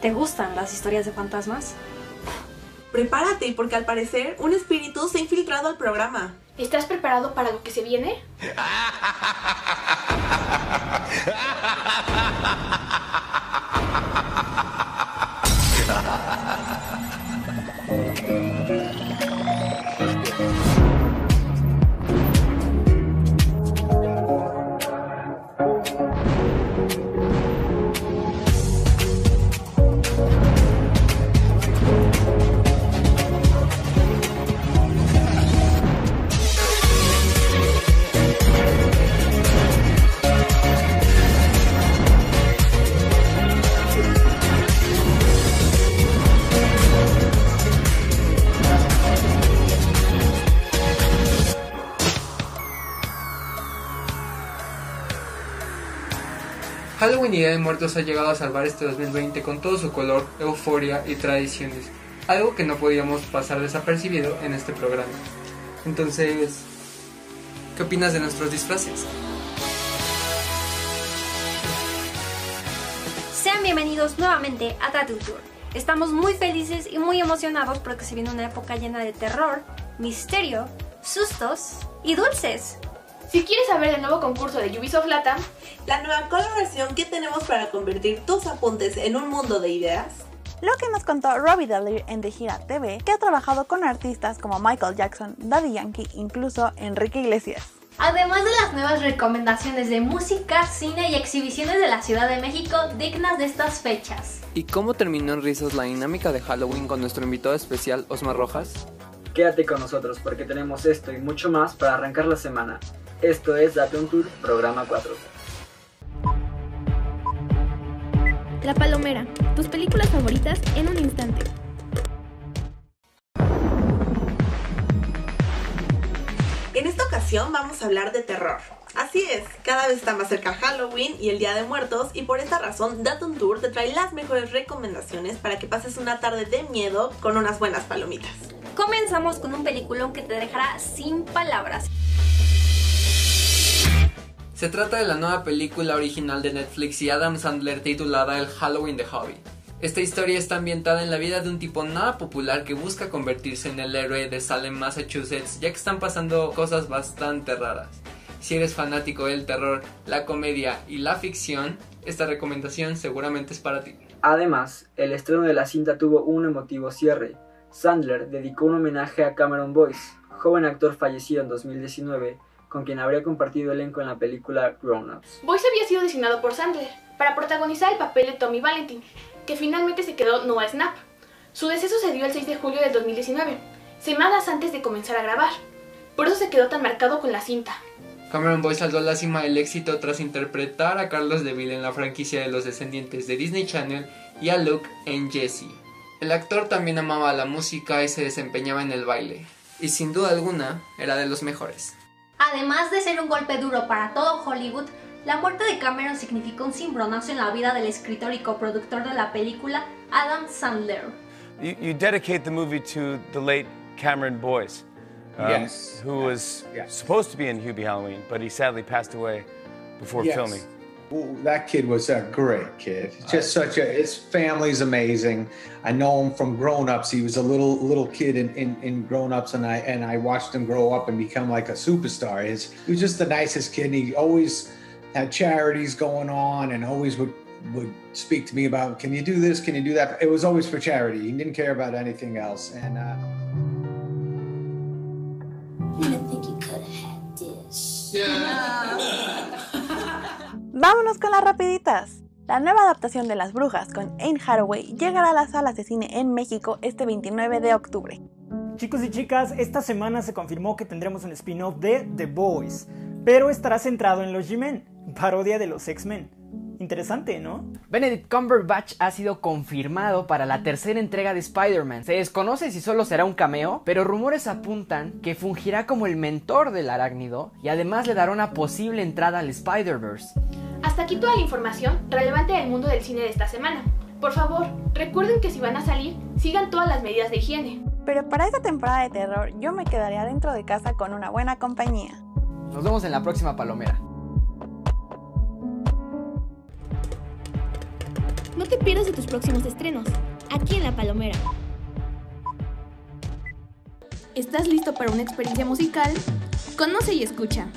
¿Te gustan las historias de fantasmas? Prepárate, porque al parecer un espíritu se ha infiltrado al programa. ¿Estás preparado para lo que se viene? Halloween y de Muertos ha llegado a salvar este 2020 con todo su color, euforia y tradiciones, algo que no podíamos pasar desapercibido en este programa. Entonces, ¿qué opinas de nuestros disfraces? Sean bienvenidos nuevamente a Tattoo Tour. Estamos muy felices y muy emocionados porque se viene una época llena de terror, misterio, sustos y dulces. Si quieres saber del nuevo concurso de Ubisoft Latam, La nueva colaboración que tenemos para convertir tus apuntes en un mundo de ideas. Lo que nos contó Robbie Daly en The Gira TV, que ha trabajado con artistas como Michael Jackson, Daddy Yankee, incluso Enrique Iglesias. Además de las nuevas recomendaciones de música, cine y exhibiciones de la Ciudad de México dignas de estas fechas. ¿Y cómo terminó en risas la dinámica de Halloween con nuestro invitado especial, Osmar Rojas? Quédate con nosotros porque tenemos esto y mucho más para arrancar la semana. Esto es Date un Tour, programa 4. La Palomera, tus películas favoritas en un instante. En esta ocasión vamos a hablar de terror. Así es, cada vez está más cerca Halloween y el Día de Muertos y por esta razón Date un Tour te trae las mejores recomendaciones para que pases una tarde de miedo con unas buenas palomitas. Comenzamos con un peliculón que te dejará sin palabras. Se trata de la nueva película original de Netflix y Adam Sandler titulada El Halloween de Hobby. Esta historia está ambientada en la vida de un tipo nada popular que busca convertirse en el héroe de Salem, Massachusetts, ya que están pasando cosas bastante raras. Si eres fanático del terror, la comedia y la ficción, esta recomendación seguramente es para ti. Además, el estreno de la cinta tuvo un emotivo cierre. Sandler dedicó un homenaje a Cameron Boyce, joven actor fallecido en 2019, con quien habría compartido elenco en la película Grown Ups. Boyce había sido designado por Sandler para protagonizar el papel de Tommy Valentine, que finalmente se quedó Noah Snap. Su deceso se dio el 6 de julio del 2019, semanas antes de comenzar a grabar. Por eso se quedó tan marcado con la cinta. Cameron Boyce saltó a la cima del éxito tras interpretar a Carlos DeVille en la franquicia de los descendientes de Disney Channel y a Luke en Jessie. El actor también amaba la música y se desempeñaba en el baile, y sin duda alguna era de los mejores. Además de ser un golpe duro para todo Hollywood, la muerte de Cameron significó un cimbronazo en la vida del escritor y coproductor de la película, Adam Sandler. You, you dedicate the movie to the late Cameron Boyce, um, Yes. who was Yes. supposed to be in Hubie Halloween, but he sadly passed away before Yes. filming. Well, that kid was a great kid. Just such a his family's amazing. I know him from grown ups. He was a little little kid in, in, in grown ups and I and I watched him grow up and become like a superstar. His, he was just the nicest kid and he always had charities going on and always would would speak to me about can you do this, can you do that? It was always for charity. He didn't care about anything else. And uh Vámonos con las rapiditas. La nueva adaptación de Las Brujas con Anne Hathaway llegará a las salas de cine en México este 29 de octubre. Chicos y chicas, esta semana se confirmó que tendremos un spin-off de The Boys, pero estará centrado en los G-Men, parodia de los X-Men. Interesante, ¿no? Benedict Cumberbatch ha sido confirmado para la tercera entrega de Spider-Man. Se desconoce si solo será un cameo, pero rumores apuntan que fungirá como el mentor del arácnido y además le dará una posible entrada al Spider-Verse. Hasta aquí toda la información relevante del mundo del cine de esta semana. Por favor, recuerden que si van a salir, sigan todas las medidas de higiene. Pero para esta temporada de terror yo me quedaría dentro de casa con una buena compañía. Nos vemos en la próxima palomera. No te pierdas de tus próximos estrenos, aquí en La Palomera. ¿Estás listo para una experiencia musical? Conoce y escucha.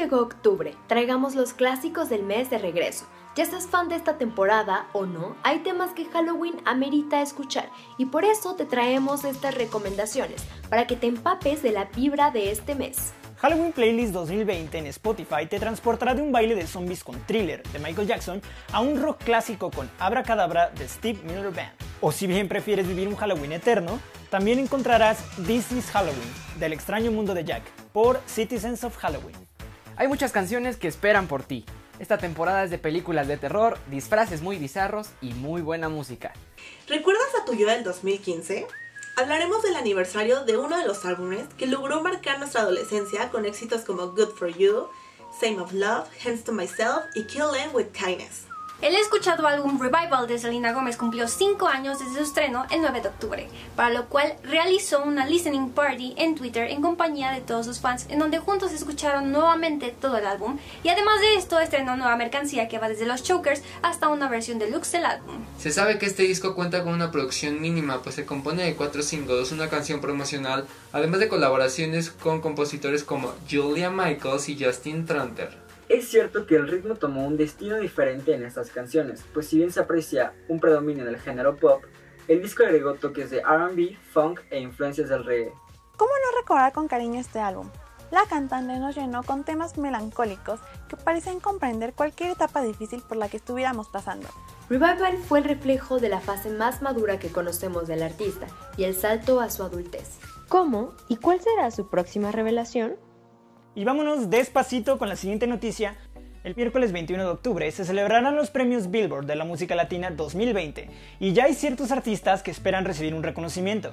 Llegó octubre. Traigamos los clásicos del mes de regreso. Ya estás fan de esta temporada o no, hay temas que Halloween amerita escuchar y por eso te traemos estas recomendaciones para que te empapes de la vibra de este mes. Halloween Playlist 2020 en Spotify te transportará de un baile de zombies con thriller de Michael Jackson a un rock clásico con Abracadabra de Steve Miller Band. O si bien prefieres vivir un Halloween eterno, también encontrarás This is Halloween del extraño mundo de Jack por Citizens of Halloween. Hay muchas canciones que esperan por ti. Esta temporada es de películas de terror, disfraces muy bizarros y muy buena música. ¿Recuerdas a tu yo del 2015? Hablaremos del aniversario de uno de los álbumes que logró marcar nuestra adolescencia con éxitos como Good for You, Same of Love, Hands to Myself y Kill Them with Kindness. El escuchado álbum Revival de Selena Gómez cumplió 5 años desde su estreno el 9 de octubre, para lo cual realizó una listening party en Twitter en compañía de todos sus fans, en donde juntos escucharon nuevamente todo el álbum y además de esto estrenó nueva mercancía que va desde los chokers hasta una versión deluxe del álbum. Se sabe que este disco cuenta con una producción mínima, pues se compone de cuatro singles, una canción promocional, además de colaboraciones con compositores como Julia Michaels y Justin Tranter. Es cierto que el ritmo tomó un destino diferente en estas canciones, pues si bien se aprecia un predominio del género pop, el disco agregó toques de RB, funk e influencias del reggae. ¿Cómo no recordar con cariño este álbum? La cantante nos llenó con temas melancólicos que parecen comprender cualquier etapa difícil por la que estuviéramos pasando. Revival fue el reflejo de la fase más madura que conocemos del artista y el salto a su adultez. ¿Cómo y cuál será su próxima revelación? Y vámonos despacito con la siguiente noticia. El miércoles 21 de octubre se celebrarán los premios Billboard de la música latina 2020 y ya hay ciertos artistas que esperan recibir un reconocimiento.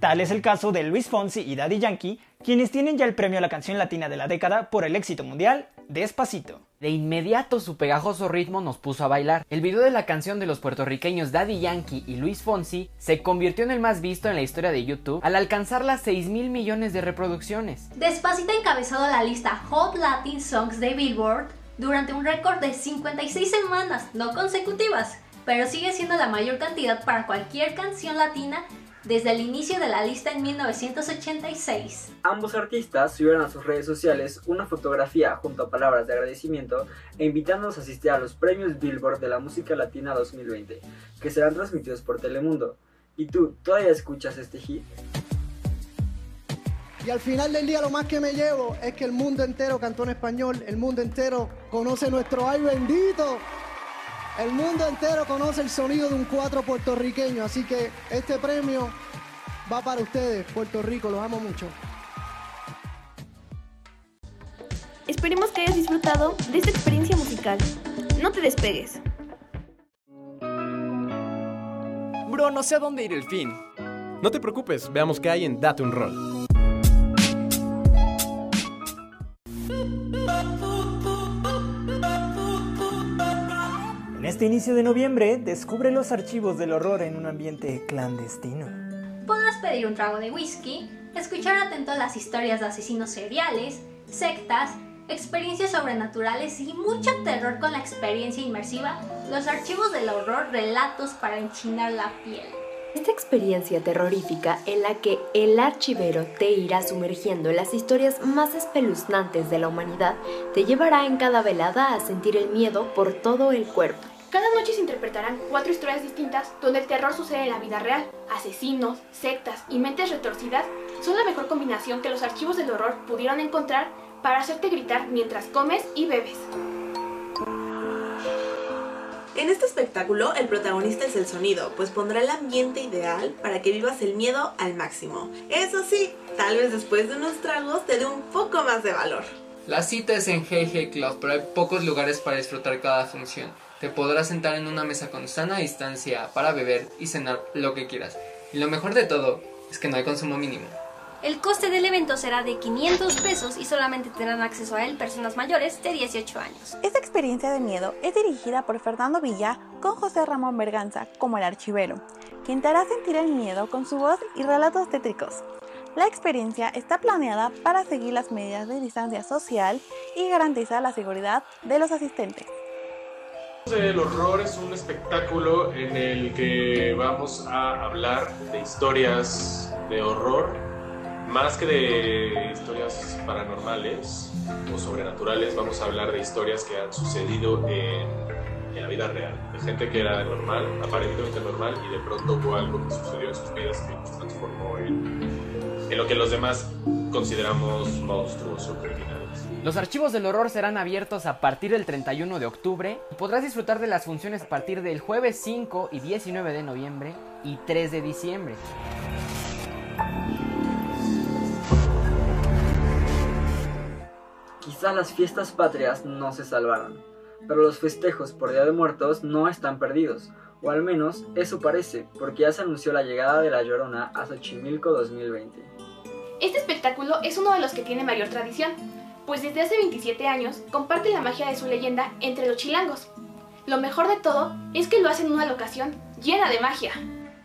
Tal es el caso de Luis Fonsi y Daddy Yankee, quienes tienen ya el premio a la canción latina de la década por el éxito mundial Despacito. De inmediato su pegajoso ritmo nos puso a bailar. El video de la canción de los puertorriqueños Daddy Yankee y Luis Fonsi se convirtió en el más visto en la historia de YouTube al alcanzar las 6 mil millones de reproducciones. Despacito ha encabezado la lista Hot Latin Songs de Billboard durante un récord de 56 semanas, no consecutivas, pero sigue siendo la mayor cantidad para cualquier canción latina desde el inicio de la lista en 1986. Ambos artistas subieron a sus redes sociales una fotografía junto a palabras de agradecimiento e invitándonos a asistir a los premios Billboard de la música latina 2020, que serán transmitidos por Telemundo. ¿Y tú, todavía escuchas este hit? Y al final del día lo más que me llevo es que el mundo entero cantó en español, el mundo entero conoce nuestro ay bendito. El mundo entero conoce el sonido de un cuatro puertorriqueño, así que este premio va para ustedes, Puerto Rico, los amo mucho. Esperemos que hayas disfrutado de esta experiencia musical. No te despegues. Bro, no sé a dónde ir el fin. No te preocupes, veamos qué hay en Date un Rol. Este inicio de noviembre, descubre los archivos del horror en un ambiente clandestino. Podrás pedir un trago de whisky, escuchar atento las historias de asesinos seriales, sectas, experiencias sobrenaturales y mucho terror con la experiencia inmersiva, los archivos del horror, relatos para enchinar la piel. Esta experiencia terrorífica en la que el archivero te irá sumergiendo en las historias más espeluznantes de la humanidad te llevará en cada velada a sentir el miedo por todo el cuerpo. Cada noche se interpretarán cuatro historias distintas donde el terror sucede en la vida real. Asesinos, sectas y mentes retorcidas son la mejor combinación que los archivos del horror pudieron encontrar para hacerte gritar mientras comes y bebes. En este espectáculo, el protagonista es el sonido, pues pondrá el ambiente ideal para que vivas el miedo al máximo. Eso sí, tal vez después de unos tragos te dé un poco más de valor. La cita es en GG Club, pero hay pocos lugares para disfrutar cada función. Te podrás sentar en una mesa con sana distancia para beber y cenar lo que quieras. Y lo mejor de todo es que no hay consumo mínimo. El coste del evento será de 500 pesos y solamente tendrán acceso a él personas mayores de 18 años. Esta experiencia de miedo es dirigida por Fernando Villa con José Ramón Berganza como el archivero, quien te hará sentir el miedo con su voz y relatos tétricos. La experiencia está planeada para seguir las medidas de distancia social y garantizar la seguridad de los asistentes. El horror es un espectáculo en el que vamos a hablar de historias de horror, más que de historias paranormales o sobrenaturales, vamos a hablar de historias que han sucedido en, en la vida real, de gente que era normal, aparentemente normal, y de pronto hubo algo que sucedió en sus vidas que los transformó en, en lo que los demás consideramos monstruos o criminales. Los archivos del horror serán abiertos a partir del 31 de octubre y podrás disfrutar de las funciones a partir del jueves 5 y 19 de noviembre y 3 de diciembre. Quizá las fiestas patrias no se salvaron, pero los festejos por Día de Muertos no están perdidos, o al menos eso parece, porque ya se anunció la llegada de La Llorona a Xochimilco 2020. Este espectáculo es uno de los que tiene mayor tradición, pues desde hace 27 años comparte la magia de su leyenda entre los chilangos. Lo mejor de todo es que lo hace en una locación llena de magia.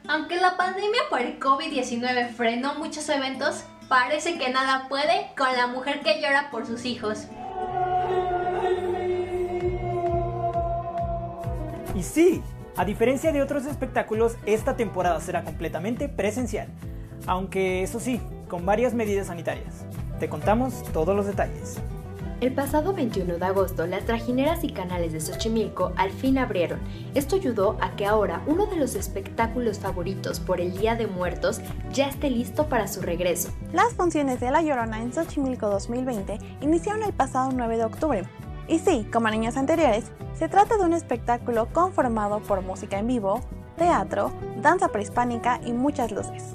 Aunque la pandemia por el COVID-19 frenó muchos eventos, parece que nada puede con la mujer que llora por sus hijos. Y sí, a diferencia de otros espectáculos, esta temporada será completamente presencial, aunque eso sí, con varias medidas sanitarias. Te contamos todos los detalles. El pasado 21 de agosto, las trajineras y canales de Xochimilco al fin abrieron. Esto ayudó a que ahora uno de los espectáculos favoritos por el Día de Muertos ya esté listo para su regreso. Las funciones de La Llorona en Xochimilco 2020 iniciaron el pasado 9 de octubre. Y sí, como en años anteriores, se trata de un espectáculo conformado por música en vivo, teatro, danza prehispánica y muchas luces.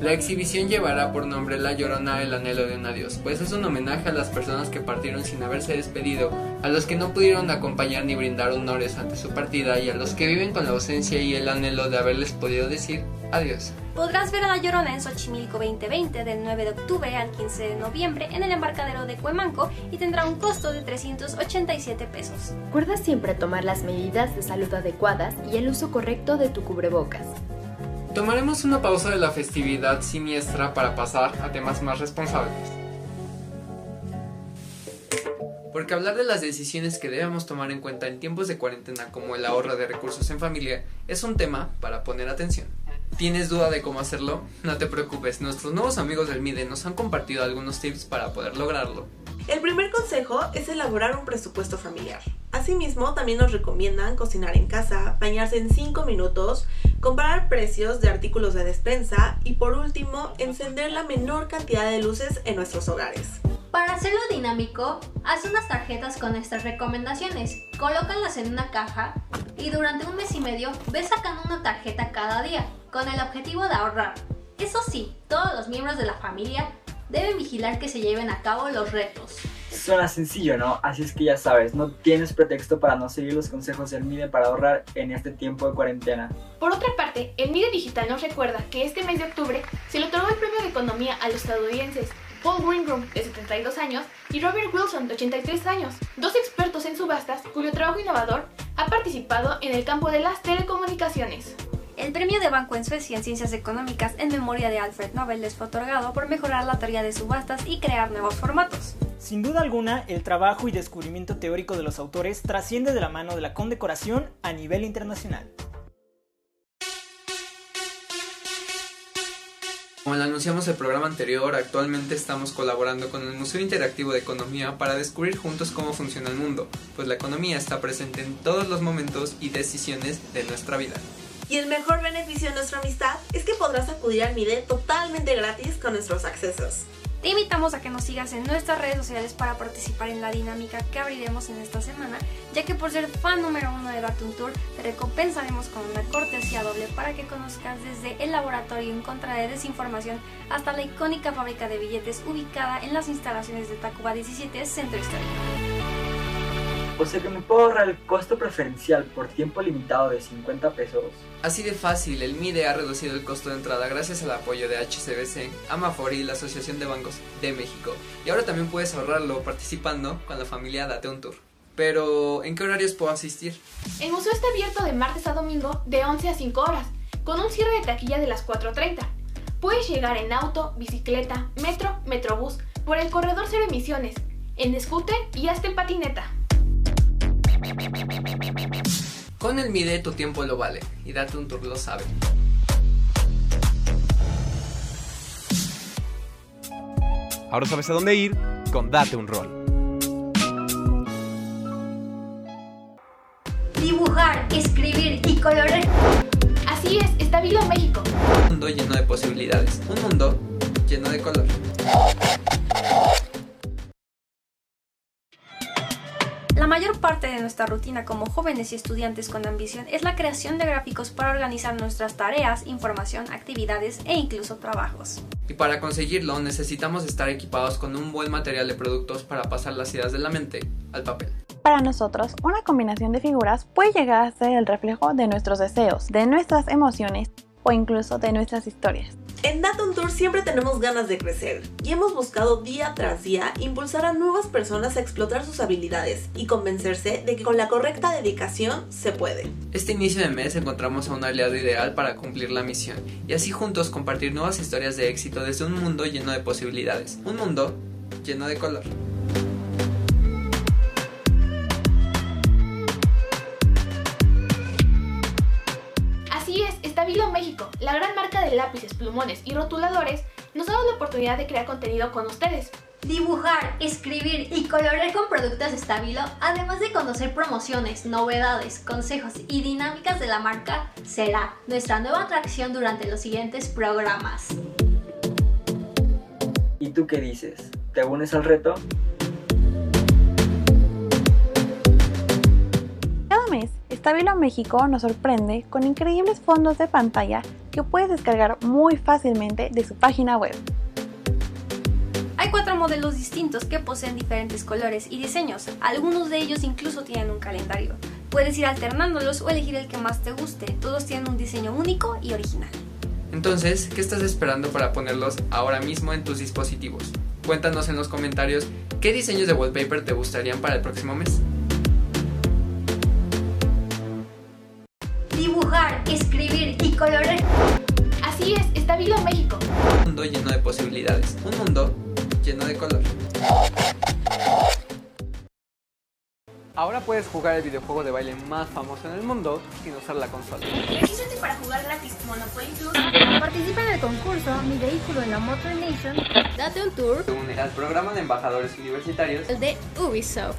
La exhibición llevará por nombre La Llorona el anhelo de un adiós, pues es un homenaje a las personas que partieron sin haberse despedido, a los que no pudieron acompañar ni brindar honores ante su partida y a los que viven con la ausencia y el anhelo de haberles podido decir adiós. Podrás ver a La Llorona en Xochimilco 2020 del 9 de octubre al 15 de noviembre en el embarcadero de Cuemanco y tendrá un costo de 387 pesos. Recuerda siempre tomar las medidas de salud adecuadas y el uso correcto de tu cubrebocas. Tomaremos una pausa de la festividad siniestra para pasar a temas más responsables. Porque hablar de las decisiones que debemos tomar en cuenta en tiempos de cuarentena como el ahorro de recursos en familia es un tema para poner atención. ¿Tienes duda de cómo hacerlo? No te preocupes, nuestros nuevos amigos del MIDE nos han compartido algunos tips para poder lograrlo. El primer consejo es elaborar un presupuesto familiar. Asimismo, también nos recomiendan cocinar en casa, bañarse en 5 minutos, comparar precios de artículos de despensa y por último, encender la menor cantidad de luces en nuestros hogares. Para hacerlo dinámico, haz unas tarjetas con estas recomendaciones, colócalas en una caja y durante un mes y medio ve sacando una tarjeta cada día, con el objetivo de ahorrar. Eso sí, todos los miembros de la familia deben vigilar que se lleven a cabo los retos. Suena sencillo, ¿no? Así es que ya sabes, no tienes pretexto para no seguir los consejos del MIDE para ahorrar en este tiempo de cuarentena. Por otra parte, el MIDE Digital nos recuerda que este mes de octubre se le otorgó el premio de economía a los estadounidenses Paul Greengroom, de 72 años, y Robert Wilson, de 83 años, dos expertos en subastas cuyo trabajo innovador ha participado en el campo de las telecomunicaciones. El premio de Banco en Suecia en Ciencias Económicas en memoria de Alfred Nobel les fue otorgado por mejorar la teoría de subastas y crear nuevos formatos. Sin duda alguna, el trabajo y descubrimiento teórico de los autores trasciende de la mano de la condecoración a nivel internacional. Como le anunciamos el programa anterior, actualmente estamos colaborando con el Museo Interactivo de Economía para descubrir juntos cómo funciona el mundo, pues la economía está presente en todos los momentos y decisiones de nuestra vida. Y el mejor beneficio de nuestra amistad es que podrás acudir al MIDE totalmente gratis con nuestros accesos. Te invitamos a que nos sigas en nuestras redes sociales para participar en la dinámica que abriremos en esta semana, ya que por ser fan número uno de Datum Tour, te recompensaremos con una cortesía doble para que conozcas desde el laboratorio en contra de desinformación hasta la icónica fábrica de billetes ubicada en las instalaciones de Tacuba 17 Centro Histórico. O sea que me puedo ahorrar el costo preferencial por tiempo limitado de 50 pesos. Así de fácil, el MIDE ha reducido el costo de entrada gracias al apoyo de HCBC, Amafor y la Asociación de Bancos de México. Y ahora también puedes ahorrarlo participando con la familia Date un Tour. Pero, ¿en qué horarios puedo asistir? El museo está abierto de martes a domingo de 11 a 5 horas, con un cierre de taquilla de las 4.30. Puedes llegar en auto, bicicleta, metro, metrobús, por el corredor cero emisiones, en scooter y hasta en patineta. Con el MIDE tu tiempo lo vale y date un tour lo sabe. Ahora sabes a dónde ir con Date un Rol. Dibujar, escribir y colorear. Así es, Estabilo México. Un mundo lleno de posibilidades. Un mundo lleno de color. Mayor parte de nuestra rutina como jóvenes y estudiantes con ambición es la creación de gráficos para organizar nuestras tareas, información, actividades e incluso trabajos. Y para conseguirlo necesitamos estar equipados con un buen material de productos para pasar las ideas de la mente al papel. Para nosotros, una combinación de figuras puede llegar a ser el reflejo de nuestros deseos, de nuestras emociones o incluso de nuestras historias. En Datum Tour siempre tenemos ganas de crecer y hemos buscado día tras día impulsar a nuevas personas a explotar sus habilidades y convencerse de que con la correcta dedicación se puede. Este inicio de mes encontramos a un aliado ideal para cumplir la misión y así juntos compartir nuevas historias de éxito desde un mundo lleno de posibilidades, un mundo lleno de color. Estabilo México, la gran marca de lápices, plumones y rotuladores, nos ha dado la oportunidad de crear contenido con ustedes. Dibujar, escribir y colorear con productos Estabilo, además de conocer promociones, novedades, consejos y dinámicas de la marca, será nuestra nueva atracción durante los siguientes programas. ¿Y tú qué dices? ¿Te unes al reto? Cada mes, Estabilo México nos sorprende con increíbles fondos de pantalla que puedes descargar muy fácilmente de su página web. Hay cuatro modelos distintos que poseen diferentes colores y diseños. Algunos de ellos incluso tienen un calendario. Puedes ir alternándolos o elegir el que más te guste. Todos tienen un diseño único y original. Entonces, ¿qué estás esperando para ponerlos ahora mismo en tus dispositivos? Cuéntanos en los comentarios qué diseños de wallpaper te gustarían para el próximo mes. Puedes jugar el videojuego de baile más famoso en el mundo sin usar la consola. Regístrate para jugar gratis Monopoly Plus. Participa en el concurso Mi vehículo en la Motor Nation. Date un tour. Se une al programa de embajadores universitarios El de Ubisoft.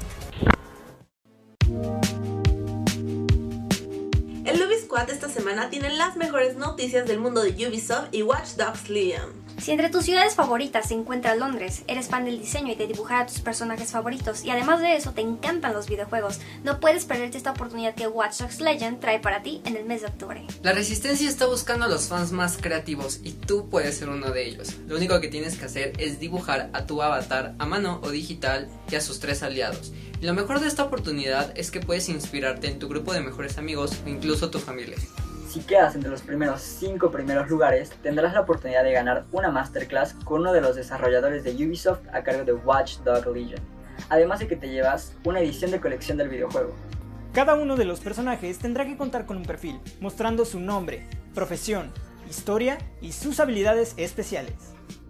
El Ubi Squad esta semana tiene las mejores noticias del mundo de Ubisoft y Watch Dogs Legion. Si entre tus ciudades favoritas se encuentra Londres, eres fan del diseño y de dibujar a tus personajes favoritos, y además de eso te encantan los videojuegos, no puedes perderte esta oportunidad que Watch Dogs Legion trae para ti en el mes de octubre. La Resistencia está buscando a los fans más creativos y tú puedes ser uno de ellos. Lo único que tienes que hacer es dibujar a tu avatar a mano o digital y a sus tres aliados. Y lo mejor de esta oportunidad es que puedes inspirarte en tu grupo de mejores amigos o incluso tu familia. Si quedas entre los primeros 5 primeros lugares, tendrás la oportunidad de ganar una masterclass con uno de los desarrolladores de Ubisoft a cargo de Watch Dog Legion. Además de que te llevas una edición de colección del videojuego. Cada uno de los personajes tendrá que contar con un perfil, mostrando su nombre, profesión, historia y sus habilidades especiales.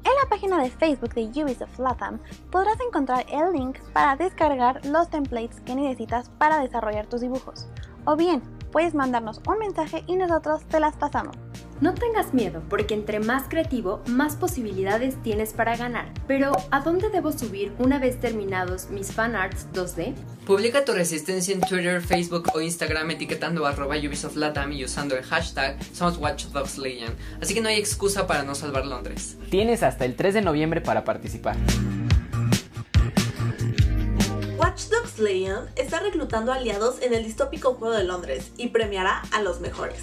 En la página de Facebook de Ubisoft Latam podrás encontrar el link para descargar los templates que necesitas para desarrollar tus dibujos. O bien, puedes mandarnos un mensaje y nosotros te las pasamos. No tengas miedo, porque entre más creativo, más posibilidades tienes para ganar. Pero, ¿a dónde debo subir una vez terminados mis fanarts 2D? Publica tu resistencia en Twitter, Facebook o Instagram etiquetando arroba Ubisoft Latam y usando el hashtag Somos Watch Dogs Legion. Así que no hay excusa para no salvar Londres. Tienes hasta el 3 de noviembre para participar. Watch Dogs Legion está reclutando aliados en el distópico juego de Londres y premiará a los mejores.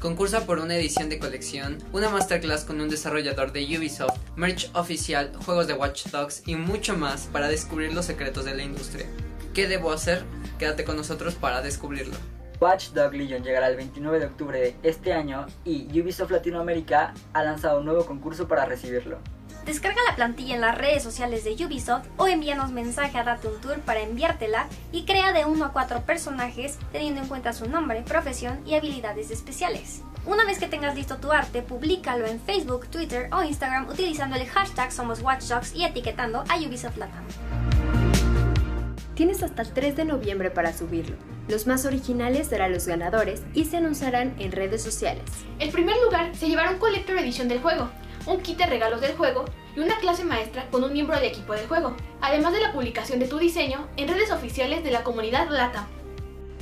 Concursa por una edición de colección, una masterclass con un desarrollador de Ubisoft, merch oficial, juegos de Watch Dogs y mucho más para descubrir los secretos de la industria. ¿Qué debo hacer? Quédate con nosotros para descubrirlo. Watch Dog Legion llegará el 29 de octubre de este año y Ubisoft Latinoamérica ha lanzado un nuevo concurso para recibirlo. Descarga la plantilla en las redes sociales de Ubisoft o envíanos mensaje a Date un Tour para enviártela y crea de 1 a 4 personajes teniendo en cuenta su nombre, profesión y habilidades especiales. Una vez que tengas listo tu arte, públicalo en Facebook, Twitter o Instagram utilizando el hashtag Somos Watch Dogs y etiquetando a Ubisoft Latam. Tienes hasta el 3 de noviembre para subirlo. Los más originales serán los ganadores y se anunciarán en redes sociales. El primer lugar se llevará un Collector Edition del juego, un kit de regalos del juego y una clase maestra con un miembro del equipo del juego, además de la publicación de tu diseño en redes oficiales de la comunidad LATAM.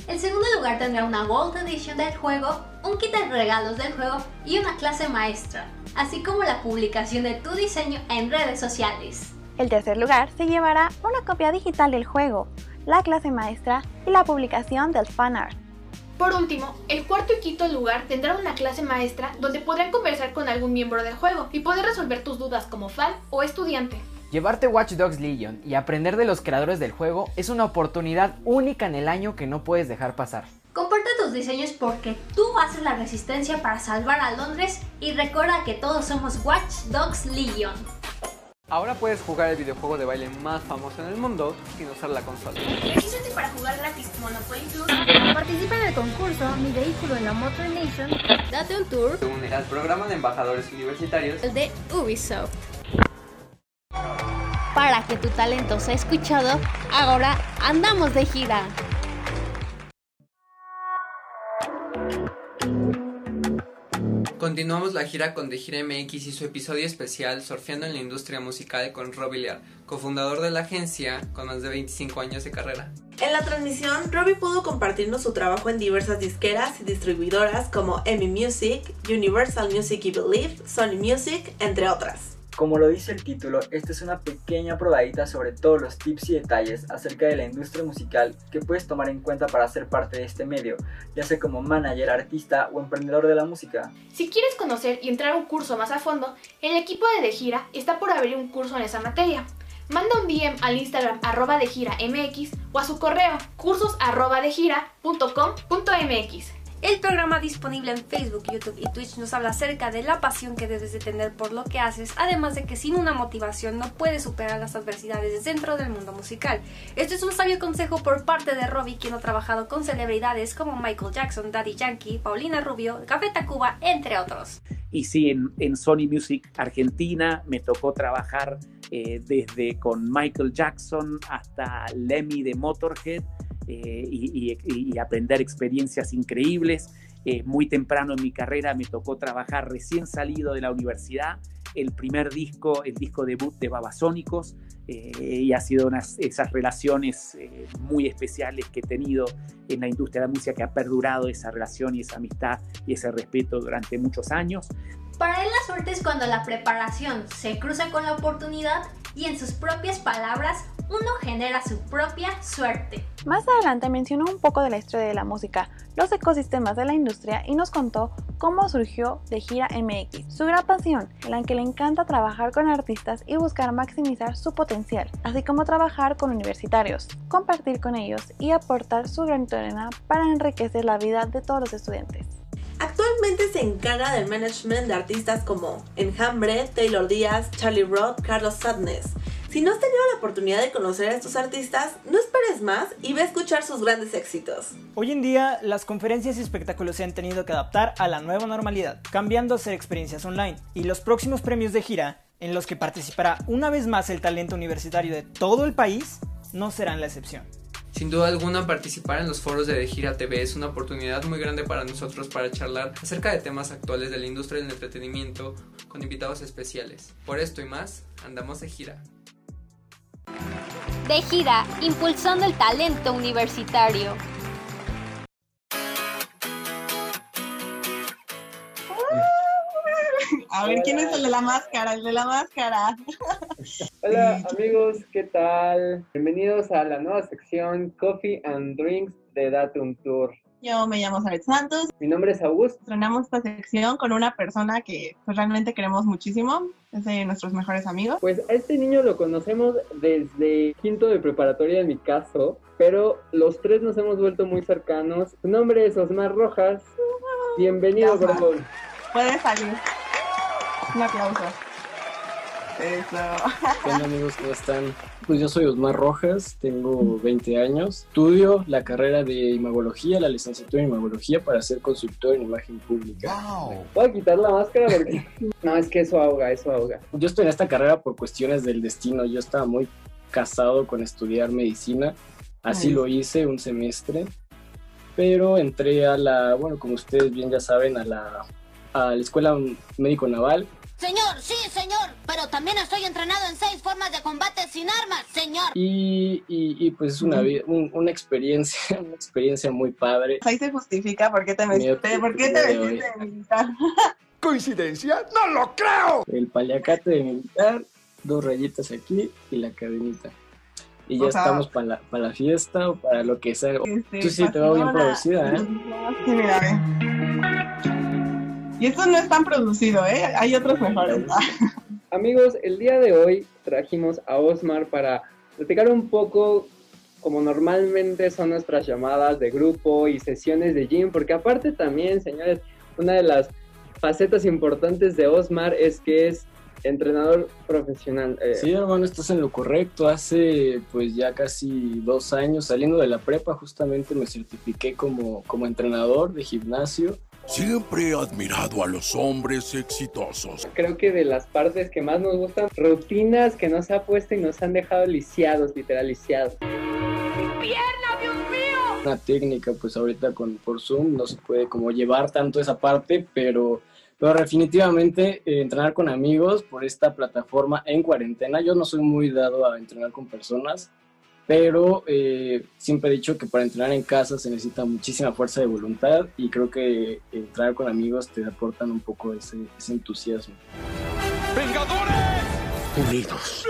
El segundo lugar tendrá una Gold Edition del juego, un kit de regalos del juego y una clase maestra, así como la publicación de tu diseño en redes sociales. El tercer lugar se llevará una copia digital del juego, la clase maestra y la publicación del fanart. Por último, el cuarto y quinto lugar tendrán una clase maestra donde podrán conversar con algún miembro del juego y poder resolver tus dudas como fan o estudiante. Llevarte Watch Dogs Legion y aprender de los creadores del juego es una oportunidad única en el año que no puedes dejar pasar. Comparte tus diseños porque tú haces la resistencia para salvar a Londres y recuerda que todos somos Watch Dogs Legion. Ahora puedes jugar el videojuego de baile más famoso en el mundo sin usar la consola. Regístrate para jugar gratis Monopoly Plus. Participa en el concurso Mi vehículo en la Motor Nation. Date un tour. Une al programa de embajadores universitarios El de Ubisoft. Para que tu talento sea escuchado, ahora andamos de gira. Continuamos la gira con The Gira MX y su episodio especial Surfeando en la industria musical con Robbie Lear, cofundador de la agencia con más de 25 años de carrera. En la transmisión, Robbie pudo compartirnos su trabajo en diversas disqueras y distribuidoras como EMI Music, Universal Music y Believe, Sony Music, entre otras. Como lo dice el título, esta es una pequeña probadita sobre todos los tips y detalles acerca de la industria musical que puedes tomar en cuenta para ser parte de este medio, ya sea como manager, artista o emprendedor de la música. Si quieres conocer y entrar a un curso más a fondo, el equipo de De Gira está por abrir un curso en esa materia. Manda un DM al Instagram arroba de gira mx o a su correo cursos de. El programa disponible en Facebook, YouTube y Twitch nos habla acerca de la pasión que debes de tener por lo que haces, además de que sin una motivación no puedes superar las adversidades dentro del mundo musical. Este es un sabio consejo por parte de Robbie, quien ha trabajado con celebridades como Michael Jackson, Daddy Yankee, Paulina Rubio, Café Tacuba, entre otros. Y sí, en, Sony Music Argentina me tocó trabajar eh, desde con Michael Jackson hasta Lemmy de Motorhead eh, y, aprender experiencias increíbles. Eh, muy temprano en mi carrera me tocó trabajar recién salido de la universidad, el primer disco, el disco debut de Babasónicos, eh, y ha sido unas esas relaciones eh, muy especiales que he tenido en la industria de la música que ha perdurado esa relación y esa amistad y ese respeto durante muchos años. Para él la suerte es cuando la preparación se cruza con la oportunidad y en sus propias palabras uno genera su propia suerte. Más adelante mencionó un poco de la historia de la música, los ecosistemas de la industria y nos contó cómo surgió de Gira MX, su gran pasión, en la que le encanta trabajar con artistas y buscar maximizar su potencial, así como trabajar con universitarios, compartir con ellos y aportar su granito de para enriquecer la vida de todos los estudiantes. Actualmente se encarga del management de artistas como Enjambre, Taylor Díaz, Charlie Roth, Carlos Sadness. Si no has tenido la oportunidad de conocer a estos artistas, no esperes más y ve a escuchar sus grandes éxitos. Hoy en día, las conferencias y espectáculos se han tenido que adaptar a la nueva normalidad, cambiando a ser experiencias online. Y los próximos premios de gira, en los que participará una vez más el talento universitario de todo el país, no serán la excepción. Sin duda alguna, participar en los foros de De Gira TV es una oportunidad muy grande para nosotros para charlar acerca de temas actuales de la industria del entretenimiento con invitados especiales. Por esto y más, andamos de gira. De gira, impulsando el talento universitario. A ver, ¿quién es el de la máscara? El de la máscara. Hola amigos, ¿qué tal? Bienvenidos a la nueva sección Coffee and Drinks de Datum Tour. Yo me llamo Saret Santos. Mi nombre es Augusto. Estrenamos esta sección con una persona que pues, realmente queremos muchísimo. Es de nuestros mejores amigos. Pues a este niño lo conocemos desde quinto de preparatoria en mi caso, pero los tres nos hemos vuelto muy cercanos. Su nombre es Osmar Rojas. Bienvenido, Osmar. Bravo. Puede salir. Un aplauso. ¿Qué onda amigos? ¿Cómo están? Pues yo soy Osmar Rojas, tengo 20 años, estudio la carrera de imagología, la licenciatura en imagología para ser consultor en imagen pública. ¿Puedo quitar la máscara? Porque... no, es que eso ahoga, eso ahoga. Yo estoy en esta carrera por cuestiones del destino, yo estaba muy casado con estudiar medicina, así Ay. lo hice un semestre, pero entré a la, bueno, como ustedes bien ya saben, a la, a la Escuela Médico Naval, Señor, sí, señor, pero también estoy entrenado en seis formas de combate sin armas, señor. y, y, y, pues es una, un- una experiencia, una experiencia muy padre. Ahí se justifica por qué te metiste, por qué te metiste de militar. ¿Coincidencia? ¡No lo creo! El paliacate de militar, dos rayitas aquí y la cadenita. Y ya O sea- estamos para la, pa' la fiesta o para lo que sea. Este, Tú sí te veo bien producida, ¿eh? Sí, mira, ve. Y esto no es tan producido, ¿eh? Hay otros mejores. Amigos, el día de hoy trajimos a Osmar para platicar un poco como normalmente son nuestras llamadas de grupo y sesiones de gym, porque aparte también, señores, una de las facetas importantes de Osmar es que es entrenador profesional. eh, Sí, hermano, estás en lo correcto. Hace pues ya casi dos años saliendo de la prepa, justamente me certifiqué como, como entrenador de gimnasio. Siempre he admirado a los hombres exitosos. Creo que de las partes que más nos gustan, rutinas que nos ha puesto y nos han dejado lisiados, literal lisiados. ¡Pierna, Dios mío! una técnica, pues ahorita con por Zoom no se puede como llevar tanto esa parte, pero, pero definitivamente eh, entrenar con amigos por esta plataforma en cuarentena. Yo no soy muy dado a entrenar con personas, pero eh, siempre he dicho que para entrenar en casa se necesita muchísima fuerza de voluntad y creo que entrenar con amigos te aportan un poco ese, ese entusiasmo. Unidos.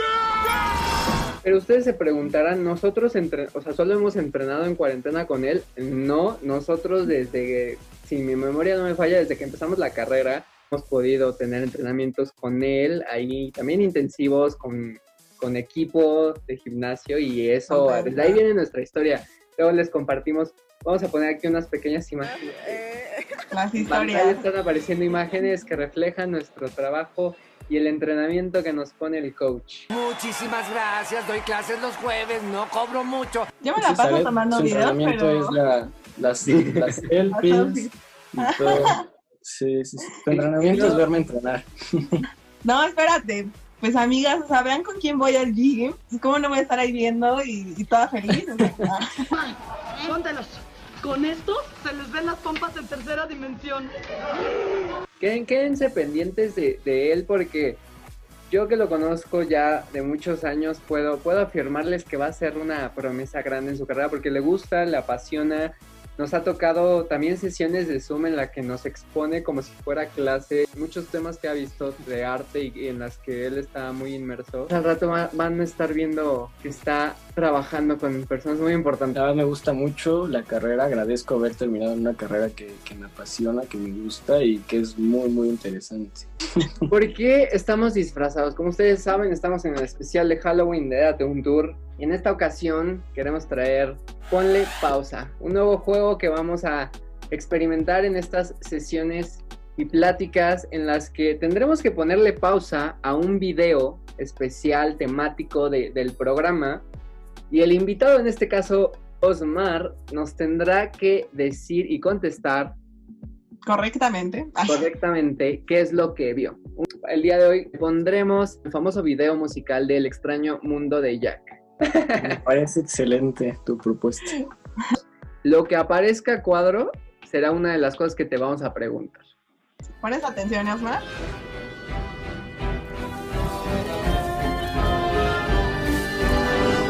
Pero ustedes se preguntarán, nosotros, entre, o sea, solo hemos entrenado en cuarentena con él. No, nosotros desde, si mi memoria no me falla, desde que empezamos la carrera, hemos podido tener entrenamientos con él, ahí también intensivos, con, con equipo de gimnasio y eso, Ok. desde ahí viene nuestra historia. Luego les compartimos, vamos a poner aquí unas pequeñas imágenes. Las En pantalla historias. están apareciendo imágenes que reflejan nuestro trabajo y el entrenamiento que nos pone el coach. Muchísimas gracias, doy clases los jueves, no cobro mucho. Yo me Sí, la paso tomando Su videos, entrenamiento pero... es la, las, las selfies y todo. Sí, sí, sí. Tu entrenamiento es verme entrenar. No, espérate. Pues amigas, o sea, vean con quién voy al gym. Pues, ¿Cómo no voy a estar ahí viendo y, y toda feliz? O sea, Póntelos. Con esto se les ven las pompas en tercera dimensión. Queden- quédense pendientes de, de él porque yo que lo conozco ya de muchos años puedo, puedo afirmarles que va a ser una promesa grande en su carrera porque le gusta, le apasiona. Nos ha tocado también sesiones de Zoom en la que nos expone como si fuera clase muchos temas que ha visto de arte y, en las que él está muy inmerso. Al rato va- van a estar viendo que está trabajando con personas muy importantes. La verdad me gusta mucho la carrera, agradezco haber terminado en una carrera que, que me apasiona, que me gusta y que es muy, muy interesante. ¿Por qué estamos disfrazados? Como ustedes saben, estamos en el especial de Halloween de Date un Tour. Y en esta ocasión queremos traer Ponle Pausa, un nuevo juego que vamos a experimentar en estas sesiones y pláticas en las que tendremos que ponerle pausa a un video especial temático de- del programa. Y el invitado, en este caso Osmar, nos tendrá que decir y contestar correctamente. correctamente qué es lo que vio. El día de hoy pondremos el famoso video musical del extraño mundo de Jack. Me parece excelente tu propuesta. Lo que aparezca a cuadro será una de las cosas que te vamos a preguntar. ¿Pones atención, Osmar?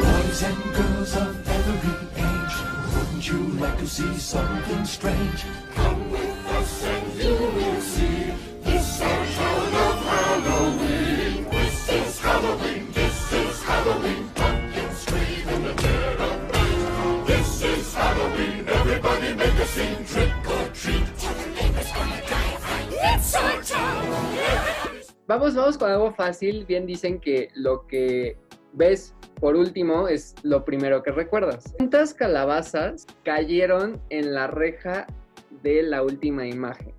Boys and girls of every age, wouldn't you like to see something strange? Come with us and you will Vamos, vamos con algo fácil. Bien dicen que lo que ves por último es lo primero que recuerdas. ¿Cuántas calabazas cayeron en la reja de la última imagen?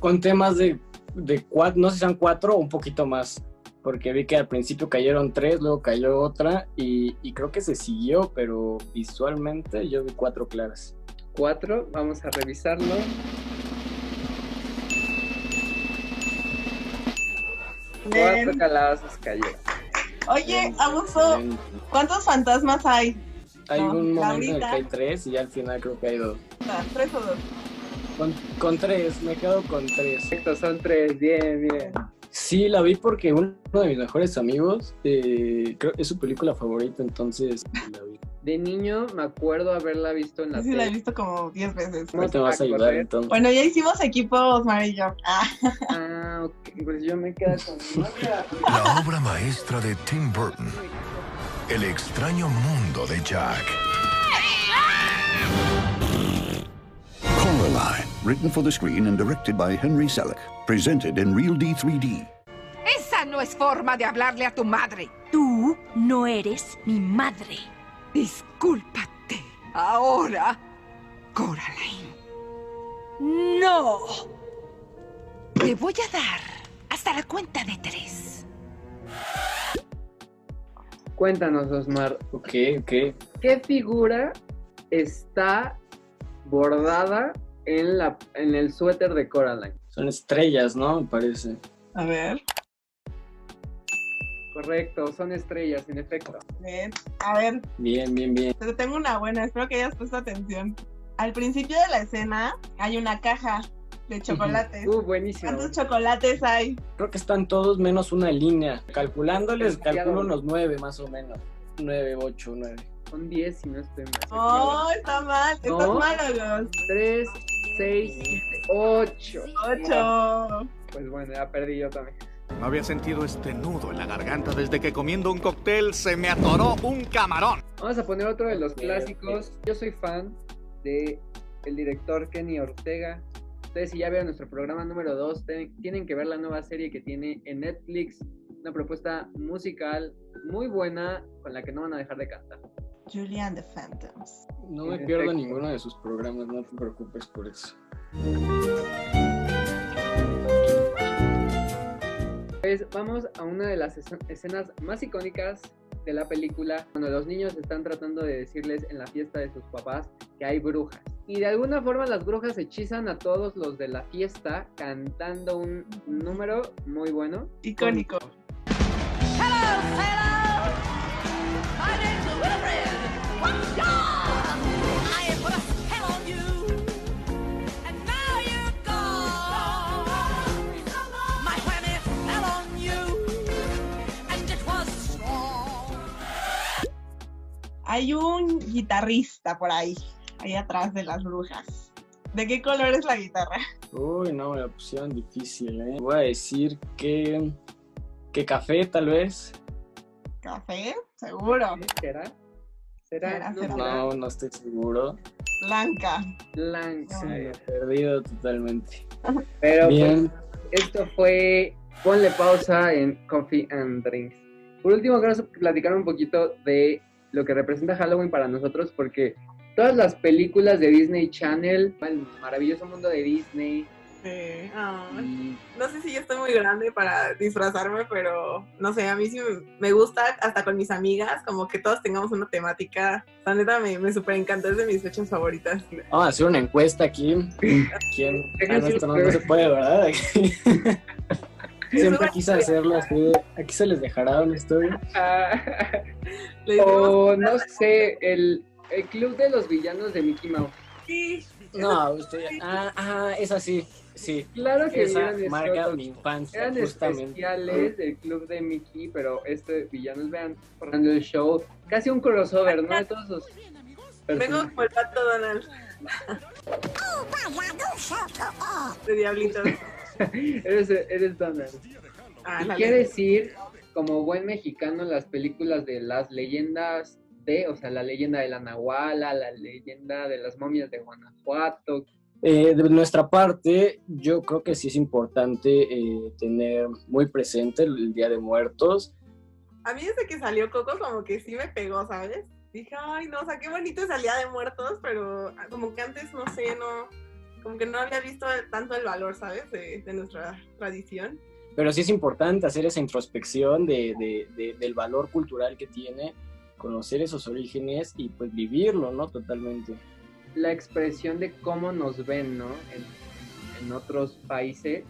Con temas de, de cuatro, no sé si sean cuatro o un poquito más. porque vi que al principio cayeron tres, luego cayó otra y, y creo que se siguió, pero visualmente yo vi cuatro claras. Cuatro, vamos a revisarlo. Cuatro calabazas cayeron. Oye, Abuso, ¿cuántos fantasmas hay? Hay No, un momento en el que hay tres y al final creo que hay dos. Ah, ¿Tres o dos? Con, con tres, me quedo con tres. Perfecto, son tres, bien, bien. Sí, la vi porque uno de mis mejores amigos, eh, creo es su película favorita, entonces la vi. De niño me acuerdo haberla visto en la Sí, la he tele. visto como 10 veces. ¿Cómo te vas a ayudar correr. entonces? Bueno, ya hicimos equipo Osmar y yo. Ah. Ah, ok, pues yo me quedo con La obra maestra de Tim Burton. El extraño mundo de Jack. Coraline, written for the screen and directed by Henry Selick. Presented in Real D 3D. Esa no es forma de hablarle a tu madre. Tú no eres mi madre. Discúlpate. Ahora, Coraline. No. Te voy a dar hasta la cuenta de tres. Cuéntanos, Osmar. Ok, ok. ¿Qué figura está bordada en, la, en el suéter de Coraline? Son estrellas, ¿no? Me parece. A ver. Correcto, son estrellas, en efecto. Bien. A ver, Bien, bien, bien. te tengo una buena. Espero que hayas puesto atención. Al principio de la escena hay una caja de chocolates. Uh, buenísimo. ¿Cuántos chocolates hay? Creo que están todos menos una línea. Calculándoles, calculo unos nueve más o menos. Nueve, ocho, nueve. Son 10 si no estoy mal. Oh, está mal. No. Estás malo, Gus. 3, 6, 8. Ocho. Pues bueno, ya perdí yo también. No había sentido este nudo en la garganta desde que comiendo un cóctel se me atoró un camarón. Vamos a poner otro de los clásicos. Yo soy fan de el director Kenny Ortega. Ustedes si ya vieron nuestro programa número 2, tienen que ver la nueva serie que tiene en Netflix. Una propuesta musical muy buena con la que no van a dejar de cantar. Julian the Phantoms. No me pierdo ninguno de sus programas, no te preocupes por eso. Pues vamos a una de las es- escenas más icónicas de la película, cuando los niños están tratando de decirles en la fiesta de sus papás que hay brujas. Y de alguna forma las brujas hechizan a todos los de la fiesta cantando un número muy bueno. Icónico. Hello, sailor. My name's Wilfred. Hay un guitarrista por ahí, ahí atrás de las brujas. ¿De qué color es la guitarra? Uy, no, me la pusieron difícil, ¿eh? Voy a decir que. que café, tal vez. ¿Café? ¿Seguro? ¿Será? ¿Será? Será, No, será. No, no estoy seguro. Blanca. Blanca. Sí, me he perdido totalmente. Pero Bien. pues esto fue ponle pausa en Coffee and Drinks. Por último, quiero platicar un poquito de lo que representa Halloween para nosotros porque todas las películas de Disney Channel, el maravilloso mundo de Disney, Sí. No sé si yo estoy muy grande para disfrazarme, pero no sé, a mí sí me, gusta, hasta con mis amigas, como que todos tengamos una temática. La neta me, me súper encanta, es de mis fechas favoritas. Vamos a hacer una encuesta aquí. ¿Quién? Ah, no, esto no, no se puede, ¿verdad? Siempre quise hacerlo así. Aquí se les dejará una historia. o no sé, el, el club de los villanos de Mickey Mouse. Sí. No, usted. Ah, ah, esa sí. Sí. Claro que esa eran marca estos- mi infancia, Eran justamente. especiales del club de Mickey, pero este villanos, vean, formando el show, casi un crossover, ¿no? De todos sus Vengo como el pato Donald. De diablitos. eres, eres Donald. Ah, y qué decir, como buen mexicano, las películas de las leyendas de, o sea, la leyenda de la Nahuala, la leyenda de las momias de Guanajuato. Eh, de nuestra parte, yo creo que sí es importante eh, tener muy presente el Día de Muertos. A mí desde que salió Coco como que sí me pegó, ¿sabes? Dije, ay, no, o sea, qué bonito es el Día de Muertos, pero como que antes, no sé, no, como que no había visto tanto el valor, ¿sabes? De, de nuestra tradición. pero sí es importante hacer esa introspección de, de- de- del valor cultural que tiene, conocer esos orígenes y pues vivirlo, ¿no? Totalmente. La expresión de cómo nos ven, ¿no? En, en otros países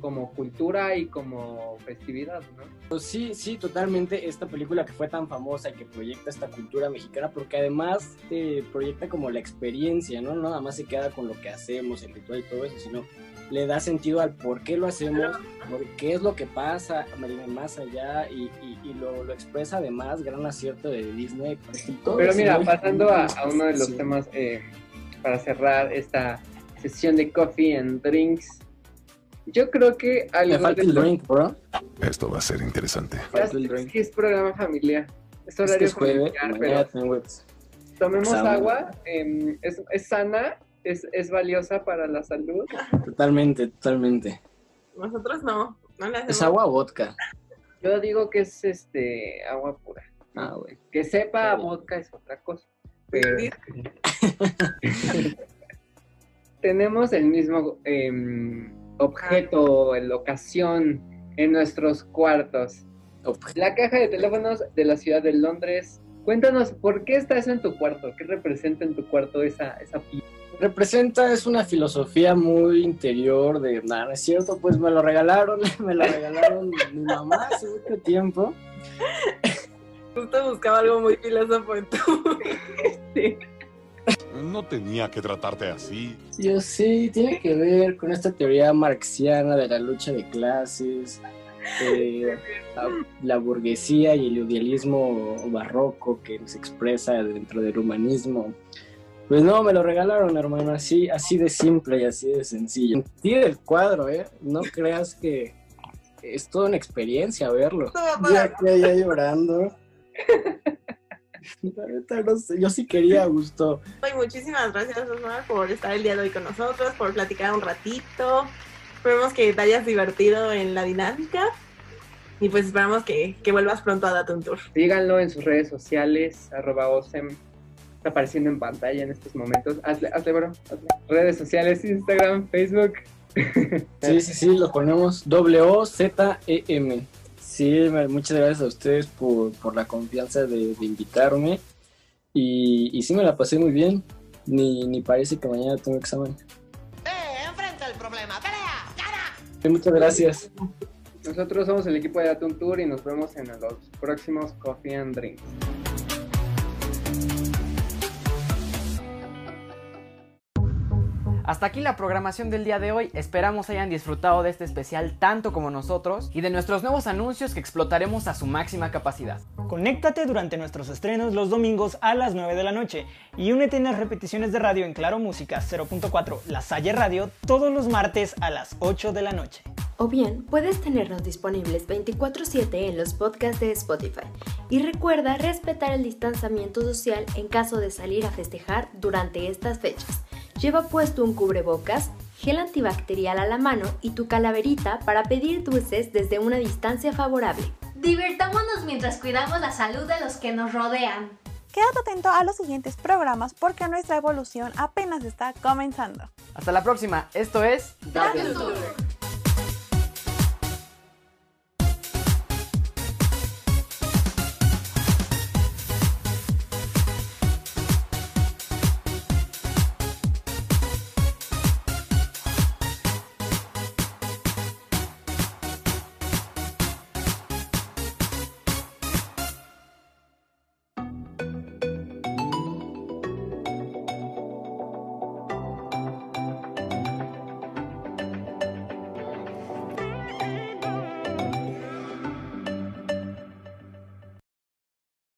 como cultura y como festividad, ¿no? Pues sí, sí, totalmente esta película que fue tan famosa y que proyecta esta cultura mexicana, porque además eh, proyecta como la experiencia, ¿no? No nada más se queda con lo que hacemos, el ritual y todo eso, sino le da sentido al por qué lo hacemos, por qué es lo que pasa más allá y, y- y lo, lo expresa además gran acierto de Disney. Pero mira, pasando a, a uno de los temas eh, para cerrar esta sesión de coffee and drinks, yo creo que algo Me falta de el drink, bro. Esto va a ser interesante. Falta el Es que es programa familiar. Es Es que horario es jueves, familiar, pero tomemos examen. agua, em, es, es sana, es, es valiosa para la salud. Totalmente, totalmente. Nosotros no, no le hacemos. Es agua o vodka. Yo digo que es este agua pura. Ah, güey. Que sepa a vodka es otra cosa. Pero tenemos el mismo em, objeto, la ocasión en nuestros cuartos. La caja de teléfonos de la ciudad de Londres. Cuéntanos, ¿por qué está eso en tu cuarto? ¿Qué representa en tu cuarto esa, esa pieza? Representa, es una filosofía muy interior de, nada, no es cierto, pues me lo regalaron, me lo regalaron mi mamá hace mucho tiempo. Justo buscaba algo muy filósofo en tu. No tenía que tratarte así. Yo sí, tiene que ver con esta teoría marxiana de la lucha de clases, eh, la, burguesía y el idealismo barroco que se expresa dentro del humanismo. Pues no, me lo regalaron, hermano, así, así de simple y así de sencillo. Tira el cuadro, ¿eh? No creas que es toda una experiencia verlo. Yo aquí allá llorando. La neta, no sé, Yo sí quería, Gusto. Y muchísimas gracias, Osmar, por estar el día de hoy con nosotros, por platicar un ratito. Esperemos que te hayas divertido en la dinámica. Y pues esperamos que, que vuelvas pronto a Date un Tour. Síganlo en sus redes sociales, arroba Osem. Está apareciendo en pantalla en estos momentos. Hazle, hazle, bro. hazle. Redes sociales, Instagram, Facebook. Sí, sí, sí, lo ponemos W-O-Z-E-M. Sí, muchas gracias a ustedes por, por la confianza de, de invitarme. Y, y sí, me la pasé muy bien. Ni, ni parece que mañana tengo examen. Enfrenta el problema, pelea. Sí, muchas gracias. Nosotros somos el equipo de Atun Tour y nos vemos en los próximos Coffee and Drinks. Hasta aquí la programación del día de hoy. Esperamos hayan disfrutado de este especial tanto como nosotros y de nuestros nuevos anuncios que explotaremos a su máxima capacidad. Conéctate durante nuestros estrenos los domingos a las 9 de la noche y únete en las repeticiones de radio en Claro Música 0.4 La Salle Radio todos los martes a las 8 de la noche. O bien, puedes tenernos disponibles 24/7 en los podcasts de Spotify. Y recuerda respetar el distanciamiento social en caso de salir a festejar durante estas fechas. Lleva puesto un cubrebocas, gel antibacterial a la mano y tu calaverita para pedir dulces desde una distancia favorable. Divirtámonos mientras cuidamos la salud de los que nos rodean. Quédate atento a los siguientes programas porque nuestra evolución apenas está comenzando. Hasta la próxima. Esto es Date tour.